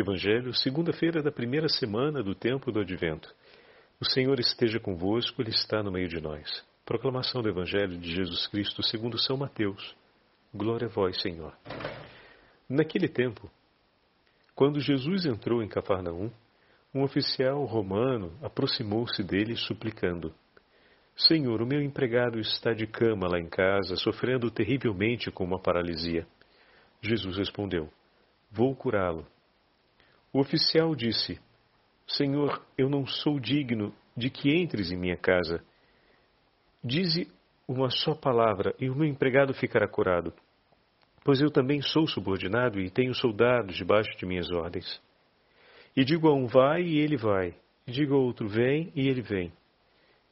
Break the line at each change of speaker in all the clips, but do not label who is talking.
Evangelho, segunda-feira da primeira semana do tempo do Advento. O Senhor esteja convosco, Ele está no meio de nós. Proclamação do Evangelho de Jesus Cristo segundo São Mateus. Glória a vós, Senhor. Naquele tempo, quando Jesus entrou em Cafarnaum, um oficial romano aproximou-se dele suplicando: Senhor, o meu empregado está de cama lá em casa, sofrendo terrivelmente com uma paralisia. Jesus respondeu: Vou curá-lo. O oficial disse: Senhor, eu não sou digno de que entres em minha casa. Dize uma só palavra e o meu empregado ficará curado. Pois eu também sou subordinado e tenho soldados debaixo de minhas ordens. E digo a um vai e ele vai. E digo a outro vem e ele vem.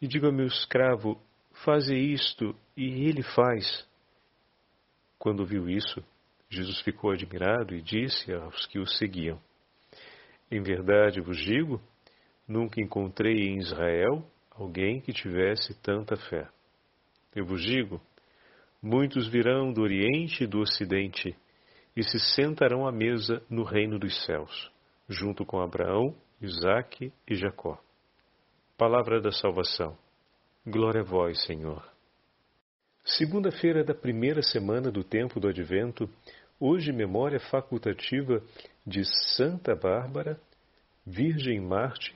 E digo ao meu escravo faze isto e ele faz. Quando viu isso, Jesus ficou admirado e disse aos que o seguiam: Em verdade vos digo, nunca encontrei em Israel alguém que tivesse tanta fé. Eu vos digo, muitos virão do Oriente e do Ocidente e se sentarão à mesa no reino dos céus, junto com Abraão, Isaque e Jacó. Palavra da salvação. Glória a vós, Senhor. Segunda-feira da primeira semana do tempo do Advento, hoje memória facultativa de Santa Bárbara, Virgem Marte,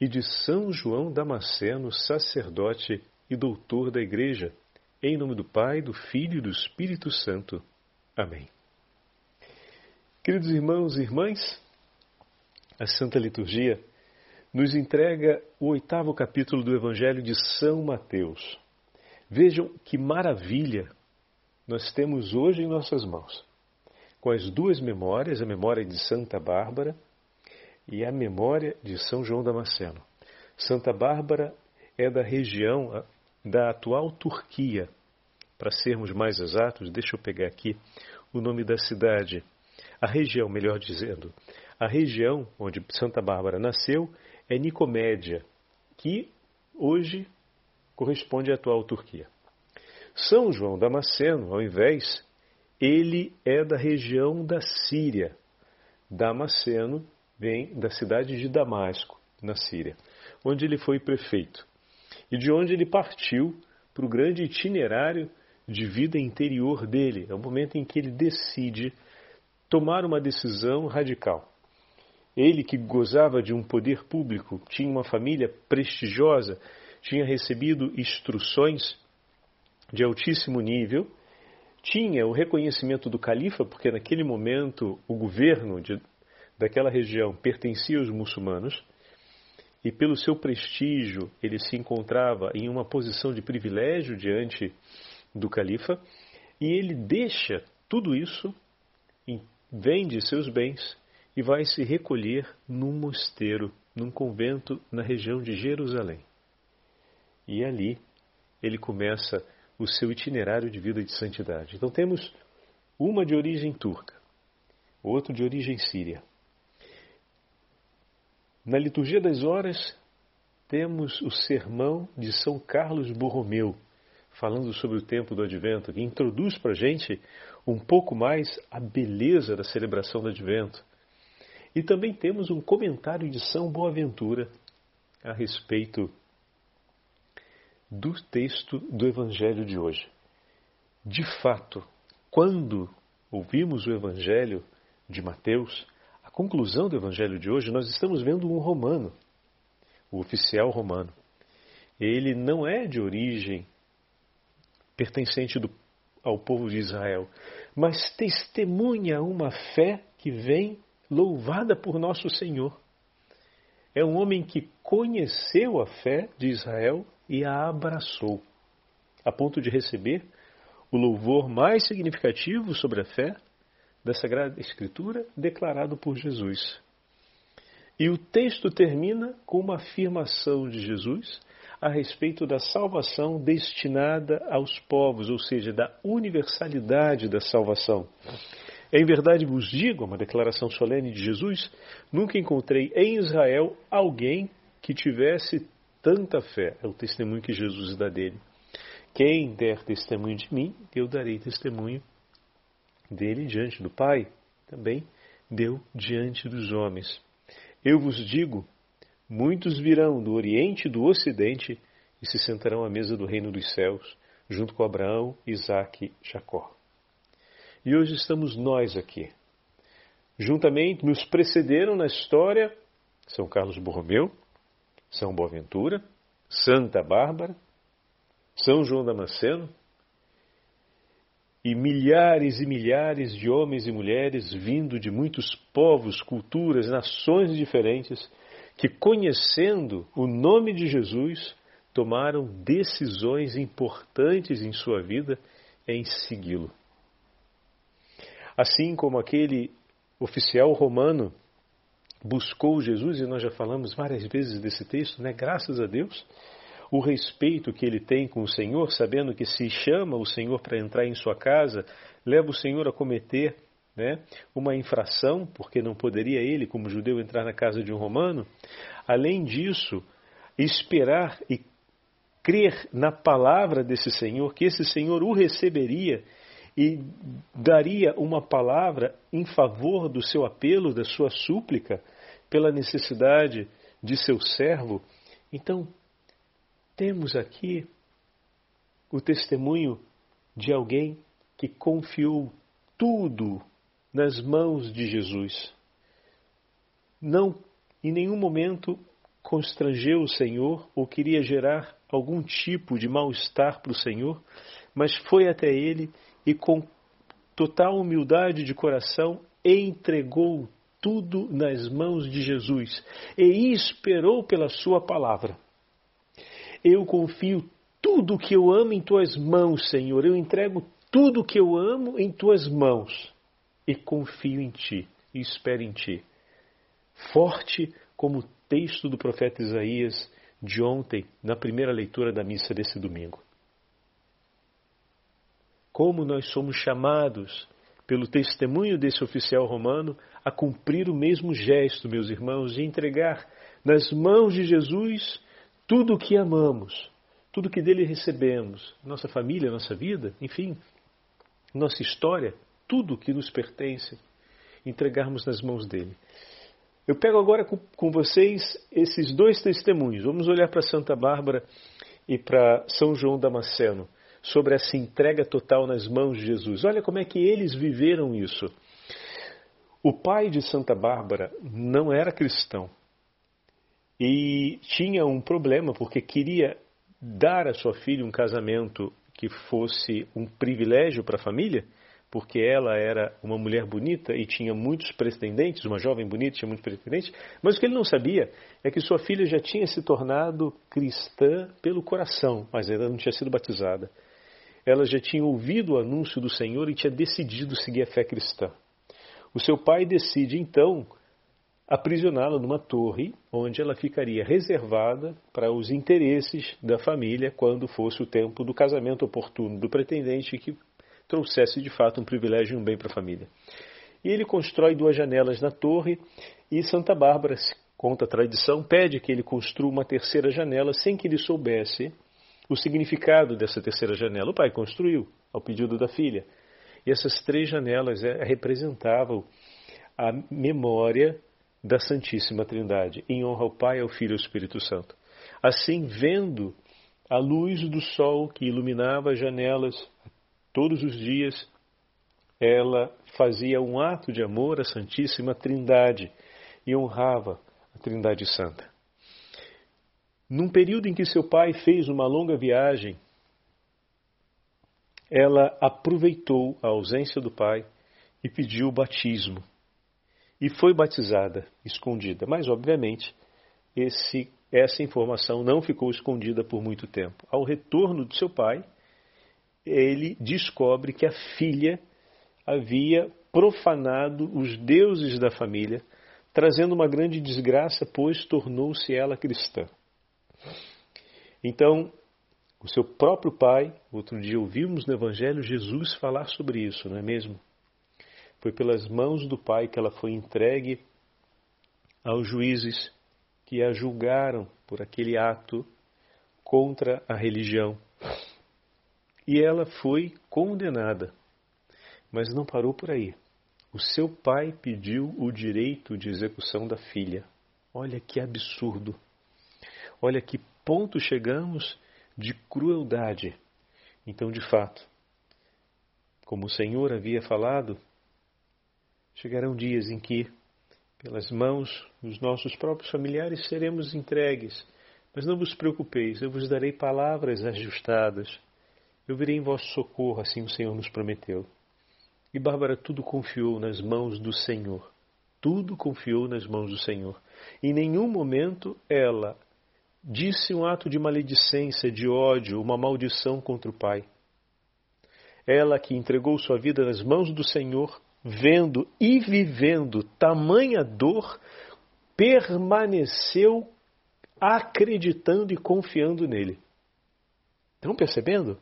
e de São João Damasceno, sacerdote e doutor da Igreja, em nome do Pai, do Filho e do Espírito Santo. Amém. Queridos irmãos e irmãs, a Santa Liturgia nos entrega o oitavo capítulo do Evangelho de São Mateus. Vejam que maravilha nós temos hoje em nossas mãos. Com as duas memórias, a memória de Santa Bárbara e a memória de São João Damasceno. Santa Bárbara é da região da atual Turquia. Para sermos mais exatos, deixa eu pegar aqui o nome da cidade. A região, melhor dizendo, a região onde Santa Bárbara nasceu é Nicomédia, que hoje corresponde à atual Turquia. São João Damasceno, ao invés, ele é da região da Síria. Damasceno vem da cidade de Damasco, na Síria, onde ele foi prefeito e de onde ele partiu para o grande itinerário de vida interior dele. É o momento em que ele decide tomar uma decisão radical. Ele que gozava de um poder público, tinha uma família prestigiosa, tinha recebido instruções de altíssimo nível, tinha o reconhecimento do califa, porque naquele momento o governo de, daquela região pertencia aos muçulmanos, e pelo seu prestígio ele se encontrava em uma posição de privilégio diante do califa, e ele deixa tudo isso, vende seus bens e vai se recolher num mosteiro, num convento na região de Jerusalém. E ali ele começa o seu itinerário de vida de santidade. Então temos uma de origem turca, outro de origem síria. Na liturgia das horas temos o sermão de São Carlos Borromeu, falando sobre o tempo do Advento, que introduz para a gente um pouco mais a beleza da celebração do Advento e também temos um comentário de São Boaventura a respeito do texto do Evangelho de hoje. De fato, quando ouvimos o Evangelho de Mateus, a conclusão do Evangelho de hoje, nós estamos vendo um romano, o oficial romano. Ele não é de origem pertencente do, ao povo de Israel, mas testemunha uma fé que vem louvada por nosso Senhor. É um homem que conheceu a fé de Israel e a abraçou, a ponto de receber o louvor mais significativo sobre a fé da Sagrada Escritura declarado por Jesus. E o texto termina com uma afirmação de Jesus a respeito da salvação destinada aos povos, ou seja, da universalidade da salvação. Em verdade vos digo, uma declaração solene de Jesus, nunca encontrei em Israel alguém que tivesse tanta fé. É o testemunho que Jesus dá dele. Quem der testemunho de mim, eu darei testemunho dele diante do Pai. Também deu diante dos homens. Eu vos digo: muitos virão do Oriente e do Ocidente e se sentarão à mesa do reino dos céus, junto com Abraão, Isaque Jacó. E hoje estamos nós aqui. Juntamente nos precederam na história São Carlos Borromeu, São Boaventura, Santa Bárbara, São João Damasceno, e milhares e milhares de homens e mulheres vindo de muitos povos, culturas, nações diferentes, que conhecendo o nome de Jesus, tomaram decisões importantes em sua vida em segui-lo. Assim como aquele oficial romano buscou Jesus, e nós já falamos várias vezes desse texto, né? graças a Deus, o respeito que ele tem com o Senhor, sabendo que se chama o Senhor para entrar em sua casa, leva o Senhor a cometer né, uma infração, porque não poderia ele, como judeu, entrar na casa de um romano. Além disso, esperar e crer na palavra desse Senhor, que esse Senhor o receberia e daria uma palavra em favor do seu apelo, da sua súplica, pela necessidade de seu servo. Então, temos aqui o testemunho de alguém que confiou tudo nas mãos de Jesus. Não em nenhum momento constrangeu o Senhor ou queria gerar algum tipo de mal-estar para o Senhor, mas foi até ele e com total humildade de coração entregou tudo nas mãos de Jesus e esperou pela sua palavra. Eu confio tudo que eu amo em tuas mãos, Senhor. Eu entrego tudo que eu amo em tuas mãos e confio em ti e espero em ti. Forte como o texto do profeta Isaías de ontem, na primeira leitura da missa desse domingo. Como nós somos chamados pelo testemunho desse oficial romano a cumprir o mesmo gesto, meus irmãos, de entregar nas mãos de Jesus tudo o que amamos, tudo o que dele recebemos, nossa família, nossa vida, enfim, nossa história, tudo que nos pertence, entregarmos nas mãos dele. Eu pego agora com vocês esses dois testemunhos. Vamos olhar para Santa Bárbara e para São João Damasceno sobre essa entrega total nas mãos de Jesus. Olha como é que eles viveram isso. O pai de Santa Bárbara não era cristão, e tinha um problema porque queria dar à sua filha um casamento que fosse um privilégio para a família, porque ela era uma mulher bonita e tinha muitos pretendentes, uma jovem bonita tinha muitos pretendentes, mas o que ele não sabia é que sua filha já tinha se tornado cristã pelo coração, mas ainda não tinha sido batizada. Ela já tinha ouvido o anúncio do Senhor e tinha decidido seguir a fé cristã. O seu pai decide então aprisioná-la numa torre onde ela ficaria reservada para os interesses da família quando fosse o tempo do casamento oportuno do pretendente que trouxesse de fato um privilégio e um bem para a família. E ele constrói duas janelas na torre e Santa Bárbara, conta a tradição, pede que ele construa uma terceira janela sem que ele soubesse o significado dessa terceira janela. O pai construiu ao pedido da filha. E essas três janelas é, representavam a memória da Santíssima Trindade, em honra ao Pai, ao Filho e ao Espírito Santo. Assim, vendo a luz do sol que iluminava as janelas todos os dias, ela fazia um ato de amor à Santíssima Trindade e honrava a Trindade Santa. Num período em que seu pai fez uma longa viagem, ela aproveitou a ausência do pai e pediu o batismo e foi batizada escondida. Mas, obviamente, esse, essa informação não ficou escondida por muito tempo. Ao retorno de seu pai, ele descobre que a filha havia profanado os deuses da família, trazendo uma grande desgraça, pois tornou-se ela cristã. Então, o seu próprio pai, outro dia ouvimos no Evangelho Jesus falar sobre isso, não é mesmo? Foi pelas mãos do Pai que ela foi entregue aos juízes que a julgaram por aquele ato contra a religião. E ela foi condenada. Mas não parou por aí. o seu pai pediu o direito de execução da filha. Olha que absurdo. Olha que ponto chegamos de crueldade. Então, de fato, como o Senhor havia falado, chegarão dias em que, pelas mãos dos nossos próprios familiares, seremos entregues. Mas não vos preocupeis, eu vos darei palavras ajustadas. Eu virei em vosso socorro, assim o Senhor nos prometeu. E Bárbara tudo confiou nas mãos do Senhor. Tudo confiou nas mãos do Senhor. Em nenhum momento ela disse um ato de maledicência, de ódio, uma maldição contra o pai. Ela que entregou sua vida nas mãos do Senhor, vendo e vivendo tamanha dor, permaneceu acreditando e confiando nele. Estão percebendo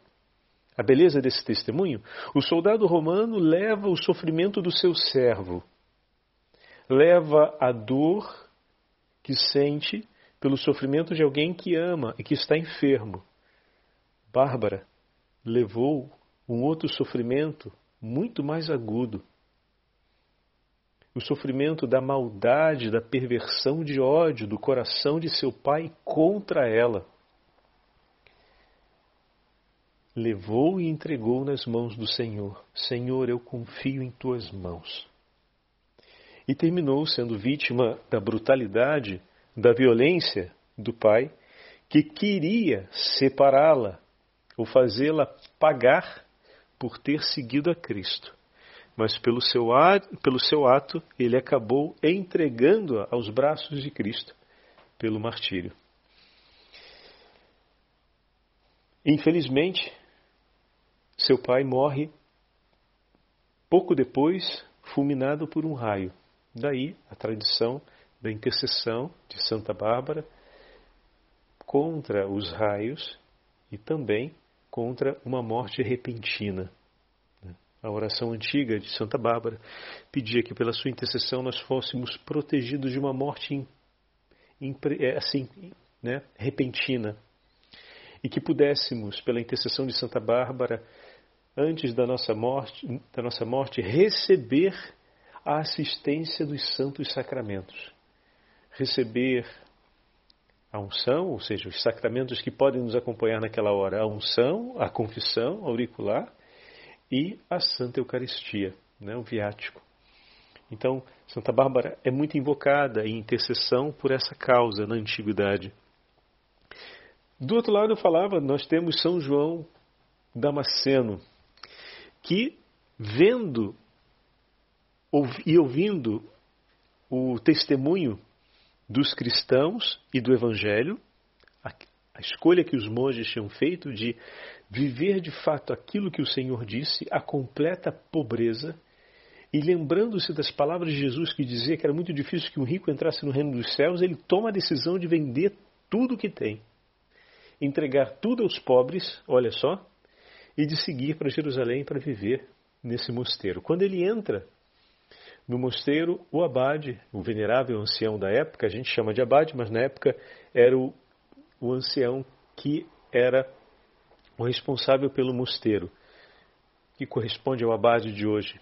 a beleza desse testemunho? O soldado romano leva o sofrimento do seu servo, leva a dor que sente pelo sofrimento de alguém que ama e que está enfermo. Bárbara levou um outro sofrimento muito mais agudo. O sofrimento da maldade, da perversão de ódio do coração de seu pai contra ela. Levou e entregou nas mãos do Senhor. Senhor, eu confio em tuas mãos. E terminou sendo vítima da brutalidade, da violência do pai, que queria separá-la ou fazê-la pagar por ter seguido a Cristo. Mas pelo seu, ato, pelo seu ato, ele acabou entregando-a aos braços de Cristo pelo martírio. Infelizmente, seu pai morre pouco depois, fulminado por um raio. Daí a tradição da intercessão de Santa Bárbara contra os raios e também contra uma morte repentina. A oração antiga de Santa Bárbara pedia que pela sua intercessão nós fôssemos protegidos de uma morte é, assim, né, repentina e que pudéssemos, pela intercessão de Santa Bárbara, antes da nossa morte, da nossa morte receber a assistência dos santos sacramentos, receber a unção, ou seja, os sacramentos que podem nos acompanhar naquela hora, a unção, a confissão auricular e a Santa Eucaristia, né, o viático. Então, Santa Bárbara é muito invocada em intercessão por essa causa na antiguidade. Do outro lado, eu falava, nós temos São João Damasceno, que vendo e ouvindo o testemunho dos cristãos e do Evangelho, a, a escolha que os monges tinham feito de viver de fato aquilo que o Senhor disse, a completa pobreza, e lembrando-se das palavras de Jesus que dizia que era muito difícil que um rico entrasse no reino dos céus, ele toma a decisão de vender tudo o que tem, entregar tudo aos pobres, olha só, e de seguir para Jerusalém para viver nesse mosteiro. Quando ele entra no mosteiro, o abade, o venerável ancião da época, a gente chama de abade, mas na época era o, o ancião que era o responsável pelo mosteiro, que corresponde ao abade de hoje.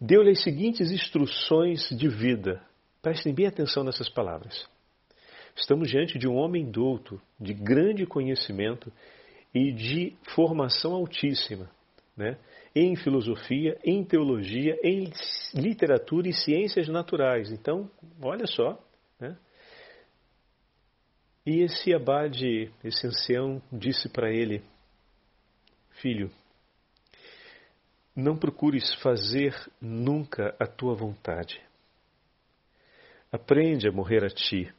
Deu-lhe as seguintes instruções de vida. Prestem bem atenção nessas palavras. Estamos diante de um homem douto, de grande conhecimento e de formação altíssima. Né? Em filosofia, em teologia, em literatura e ciências naturais. Então, olha só. Né? E esse abade, esse ancião, disse para ele: Filho, não procures fazer nunca a tua vontade. Aprende a morrer a ti.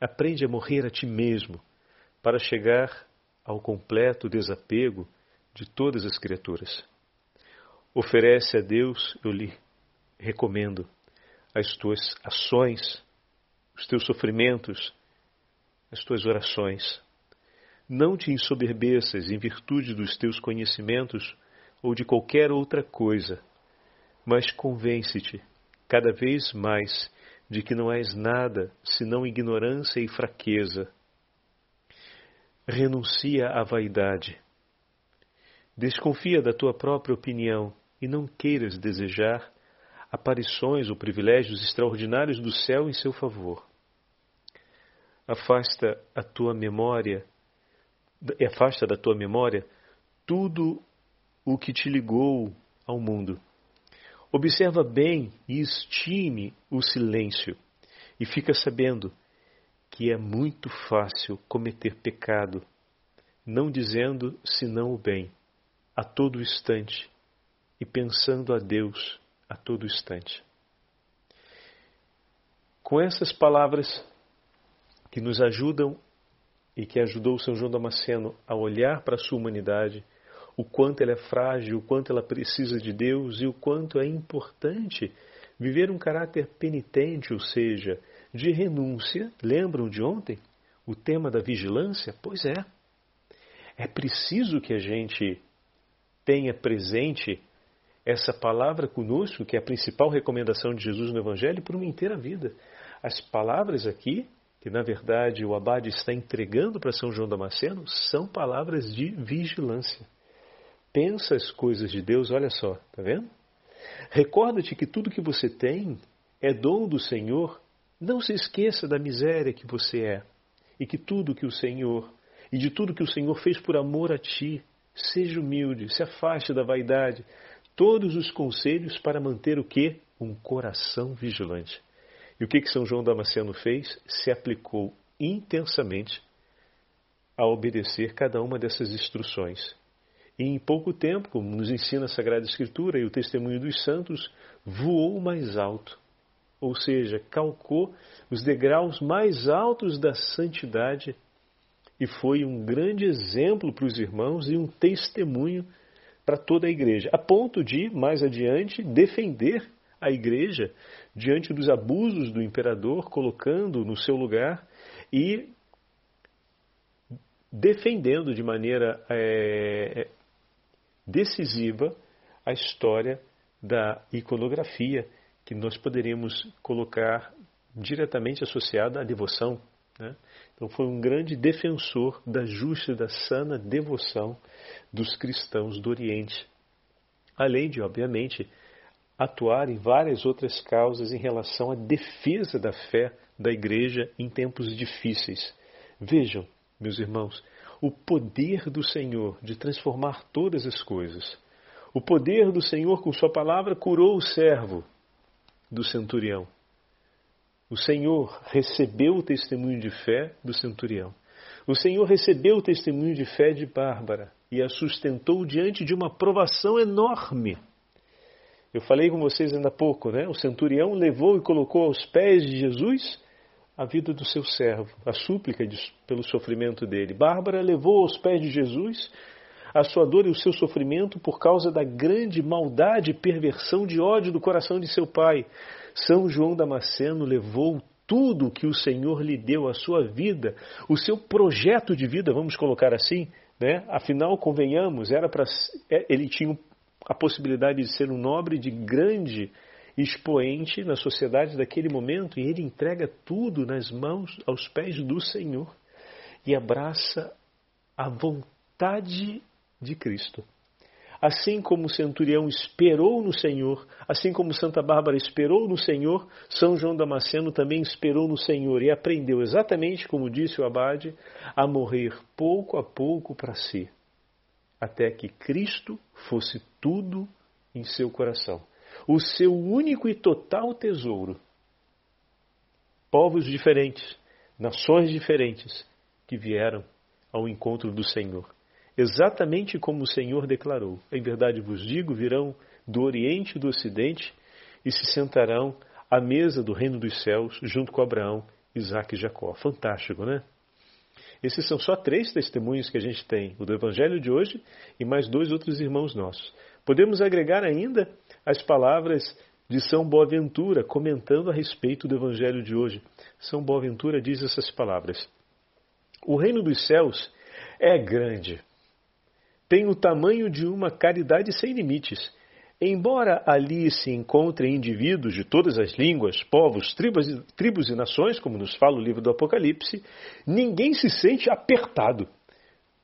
Aprende a morrer a ti mesmo, para chegar ao completo desapego de todas as criaturas. Oferece a Deus, eu lhe recomendo, as tuas ações, os teus sofrimentos, as tuas orações. Não te ensoberbeças em virtude dos teus conhecimentos ou de qualquer outra coisa, mas convence-te cada vez mais de que não és nada senão ignorância e fraqueza. Renuncia à vaidade. Desconfia da tua própria opinião e não queiras desejar aparições ou privilégios extraordinários do céu em seu favor. Afasta a tua memória, afasta da tua memória tudo o que te ligou ao mundo. Observa bem e estime o silêncio, e fica sabendo que é muito fácil cometer pecado, não dizendo senão o bem, a todo instante, e pensando a Deus a todo instante. Com essas palavras que nos ajudam e que ajudou São João Damasceno a olhar para a sua humanidade, o quanto ela é frágil, o quanto ela precisa de Deus e o quanto é importante viver um caráter penitente, ou seja, de renúncia. Lembram de ontem o tema da vigilância? Pois é. É preciso que a gente tenha presente essa palavra conosco, que é a principal recomendação de Jesus no Evangelho, por uma inteira vida. As palavras aqui, que na verdade o Abade está entregando para São João Damasceno, são palavras de vigilância pensa as coisas de Deus, olha só, tá vendo? Recorda-te que tudo que você tem é dom do Senhor. Não se esqueça da miséria que você é e que tudo que o Senhor e de tudo que o Senhor fez por amor a ti. Seja humilde, se afaste da vaidade. Todos os conselhos para manter o que? Um coração vigilante. E o que, que São João Damasceno fez? Se aplicou intensamente a obedecer cada uma dessas instruções. E em pouco tempo, como nos ensina a Sagrada Escritura e o testemunho dos santos, voou mais alto, ou seja, calcou os degraus mais altos da santidade e foi um grande exemplo para os irmãos e um testemunho para toda a igreja, a ponto de, mais adiante, defender a igreja diante dos abusos do imperador, colocando no seu lugar e defendendo de maneira é, decisiva a história da iconografia, que nós poderíamos colocar diretamente associada à devoção. Né? Então, foi um grande defensor da justa e da sana devoção dos cristãos do Oriente. Além de, obviamente, atuar em várias outras causas em relação à defesa da fé da Igreja em tempos difíceis. Vejam, meus irmãos, o poder do Senhor de transformar todas as coisas. O poder do Senhor, com Sua palavra, curou o servo do centurião. O Senhor recebeu o testemunho de fé do centurião. O Senhor recebeu o testemunho de fé de Bárbara e a sustentou diante de uma provação enorme. Eu falei com vocês ainda há pouco, né? O centurião levou e colocou aos pés de Jesus a vida do seu servo, a súplica de, pelo sofrimento dele. Bárbara levou aos pés de Jesus a sua dor e o seu sofrimento por causa da grande maldade e perversão de ódio do coração de seu pai. São João Damasceno levou tudo que o Senhor lhe deu, a sua vida, o seu projeto de vida, vamos colocar assim, né? Afinal, convenhamos, era para é, ele tinha a possibilidade de ser um nobre de grande expoente na sociedade daquele momento, e ele entrega tudo nas mãos, aos pés do Senhor e abraça a vontade de Cristo. Assim como o centurião esperou no Senhor, assim como Santa Bárbara esperou no Senhor, São João Damasceno também esperou no Senhor e aprendeu exatamente, como disse o Abade, a morrer pouco a pouco para si, até que Cristo fosse tudo em seu coração o seu único e total tesouro. Povos diferentes, nações diferentes que vieram ao encontro do Senhor. Exatamente como o Senhor declarou: Em verdade vos digo, virão do Oriente e do Ocidente e se sentarão à mesa do reino dos céus junto com Abraão, Isaac e Jacó. Fantástico, né? Esses são só três testemunhos que a gente tem: o do Evangelho de hoje e mais dois outros irmãos nossos. Podemos agregar ainda as palavras de São Boaventura comentando a respeito do Evangelho de hoje. São Boaventura diz essas palavras: O reino dos céus é grande, tem o tamanho de uma caridade sem limites. Embora ali se encontrem indivíduos de todas as línguas, povos, tribos, tribos e nações, como nos fala o livro do Apocalipse, ninguém se sente apertado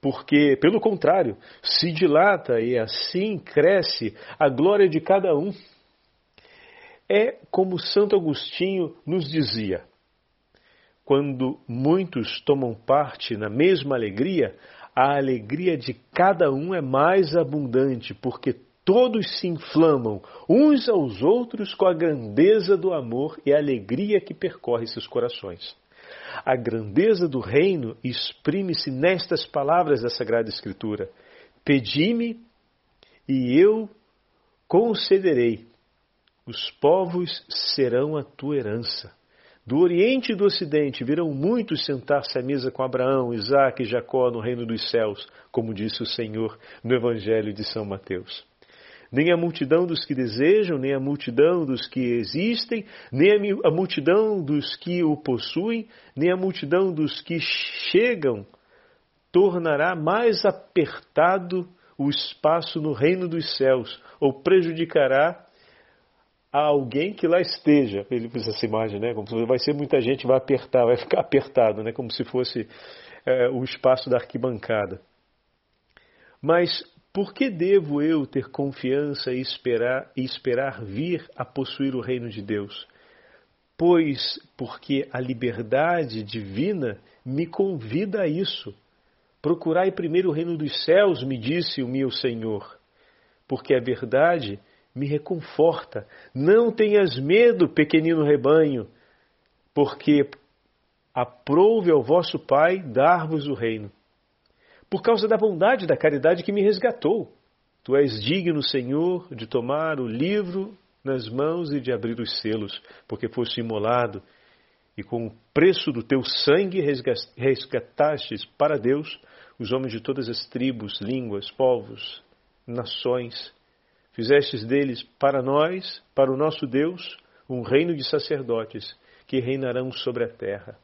porque, pelo contrário, se dilata e assim cresce a glória de cada um. É como Santo Agostinho nos dizia: quando muitos tomam parte na mesma alegria, a alegria de cada um é mais abundante, porque todos se inflamam uns aos outros com a grandeza do amor e a alegria que percorre seus corações. A grandeza do reino exprime-se nestas palavras da Sagrada Escritura: Pedi-me e eu concederei. Os povos serão a tua herança. Do Oriente e do Ocidente virão muitos sentar-se à mesa com Abraão, Isaac e Jacó no reino dos céus, como disse o Senhor no Evangelho de São Mateus. Nem a multidão dos que desejam, nem a multidão dos que existem, nem a multidão dos que o possuem, nem a multidão dos que chegam tornará mais apertado o espaço no reino dos céus, ou prejudicará a alguém que lá esteja. Ele fez essa imagem, né? Como se vai ser muita gente, vai apertar, vai ficar apertado, né? Como se fosse é, o espaço da arquibancada. Mas por que devo eu ter confiança e esperar, e esperar vir a possuir o reino de Deus? Pois porque a liberdade divina me convida a isso. Procurai primeiro o reino dos céus, me disse o meu Senhor, porque a verdade me reconforta. Não tenhas medo, pequenino rebanho, porque aprouve ao vosso Pai dar-vos o reino. Por causa da bondade e da caridade que me resgatou. Tu és digno, Senhor, de tomar o livro nas mãos e de abrir os selos, porque foste imolado e com o preço do teu sangue resgatastes para Deus os homens de todas as tribos, línguas, povos, nações Fizestes deles para nós, para o nosso Deus, um reino de sacerdotes que reinarão sobre a terra.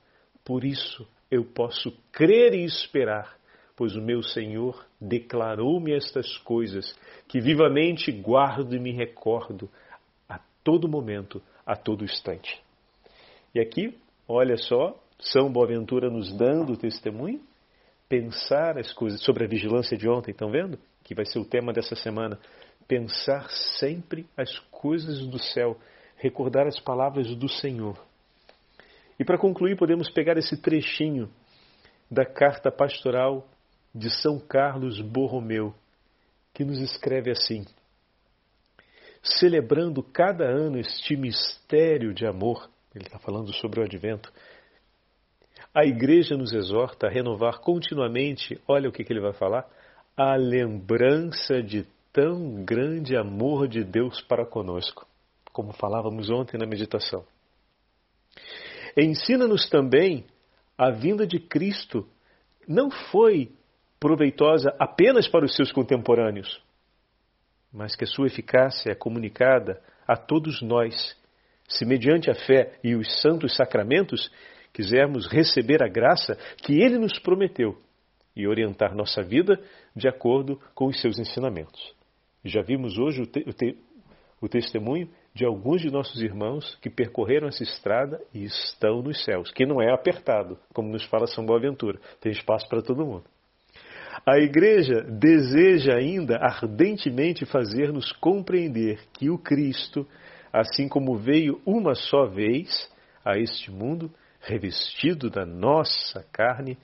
Por isso eu posso crer e esperar, pois o meu Senhor declarou-me estas coisas, que vivamente guardo e me recordo a todo momento, a todo instante. E aqui, olha só, São Boaventura nos dando testemunho, pensar as coisas sobre a vigilância de ontem, estão vendo? Que vai ser o tema dessa semana pensar sempre as coisas do céu, recordar as palavras do Senhor. E para concluir, podemos pegar esse trechinho da carta pastoral de São Carlos Borromeu, que nos escreve assim: Celebrando cada ano este mistério de amor, ele está falando sobre o advento, a igreja nos exorta a renovar continuamente, olha o que, que ele vai falar, a lembrança de tão grande amor de Deus para conosco, como falávamos ontem na meditação. Ensina-nos também a vinda de Cristo não foi proveitosa apenas para os seus contemporâneos, mas que a sua eficácia é comunicada a todos nós, se mediante a fé e os santos sacramentos quisermos receber a graça que ele nos prometeu e orientar nossa vida de acordo com os seus ensinamentos. Já vimos hoje o, te, o, te, o testemunho de alguns de nossos irmãos que percorreram essa estrada e estão nos céus, que não é apertado, como nos fala São Boaventura, tem espaço para todo mundo. A Igreja deseja ainda ardentemente fazer-nos compreender que o Cristo, assim como veio uma só vez a este mundo, revestido da nossa carne,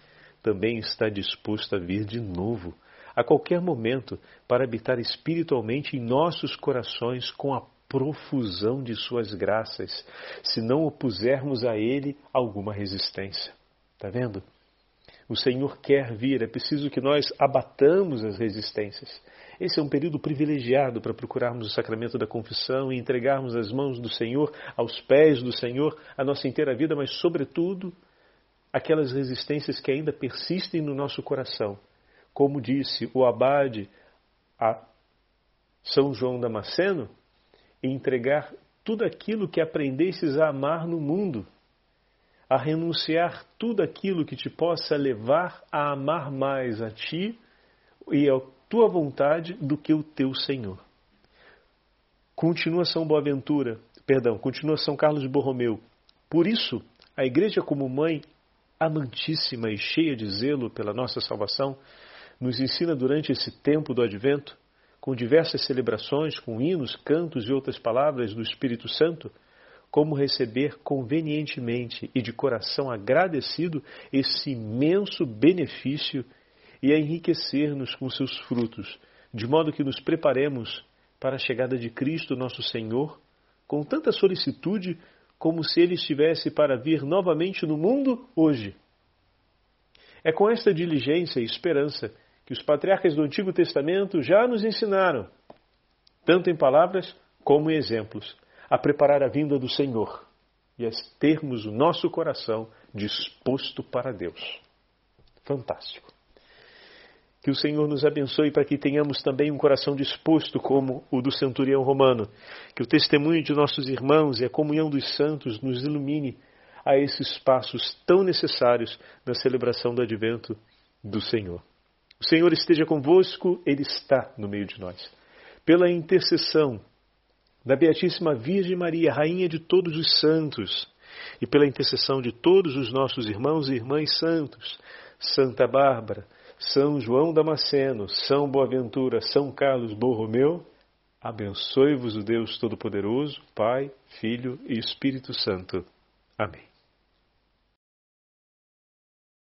também está disposto a vir de novo a qualquer momento para habitar espiritualmente em nossos corações com a profusão de suas graças, se não opusermos a ele alguma resistência. Está vendo? O Senhor quer vir, é preciso que nós abatamos as resistências. Esse é um período privilegiado para procurarmos o sacramento da confissão e entregarmos as mãos do Senhor, aos pés do Senhor, a nossa inteira vida, mas, sobretudo, aquelas resistências que ainda persistem no nosso coração como disse o abade a São João Damasceno, entregar tudo aquilo que aprendesses a amar no mundo, a renunciar tudo aquilo que te possa levar a amar mais a ti e a tua vontade do que o teu Senhor. Continua São Boaventura, perdão, continua São Carlos de Borromeu. Por isso, a igreja como mãe amantíssima e cheia de zelo pela nossa salvação, nos ensina durante esse tempo do advento com diversas celebrações, com hinos, cantos e outras palavras do Espírito Santo, como receber convenientemente e de coração agradecido esse imenso benefício e a enriquecer-nos com seus frutos, de modo que nos preparemos para a chegada de Cristo nosso Senhor com tanta solicitude como se ele estivesse para vir novamente no mundo hoje. É com esta diligência e esperança que os patriarcas do Antigo Testamento já nos ensinaram, tanto em palavras como em exemplos, a preparar a vinda do Senhor e a termos o nosso coração disposto para Deus. Fantástico. Que o Senhor nos abençoe para que tenhamos também um coração disposto como o do centurião romano. Que o testemunho de nossos irmãos e a comunhão dos santos nos ilumine a esses passos tão necessários na celebração do advento do Senhor. O Senhor esteja convosco, Ele está no meio de nós. Pela intercessão da Beatíssima Virgem Maria, Rainha de todos os santos, e pela intercessão de todos os nossos irmãos e irmãs santos, Santa Bárbara, São João Damasceno, São Boaventura, São Carlos Borromeu, abençoe-vos o Deus Todo-Poderoso, Pai, Filho e Espírito Santo. Amém.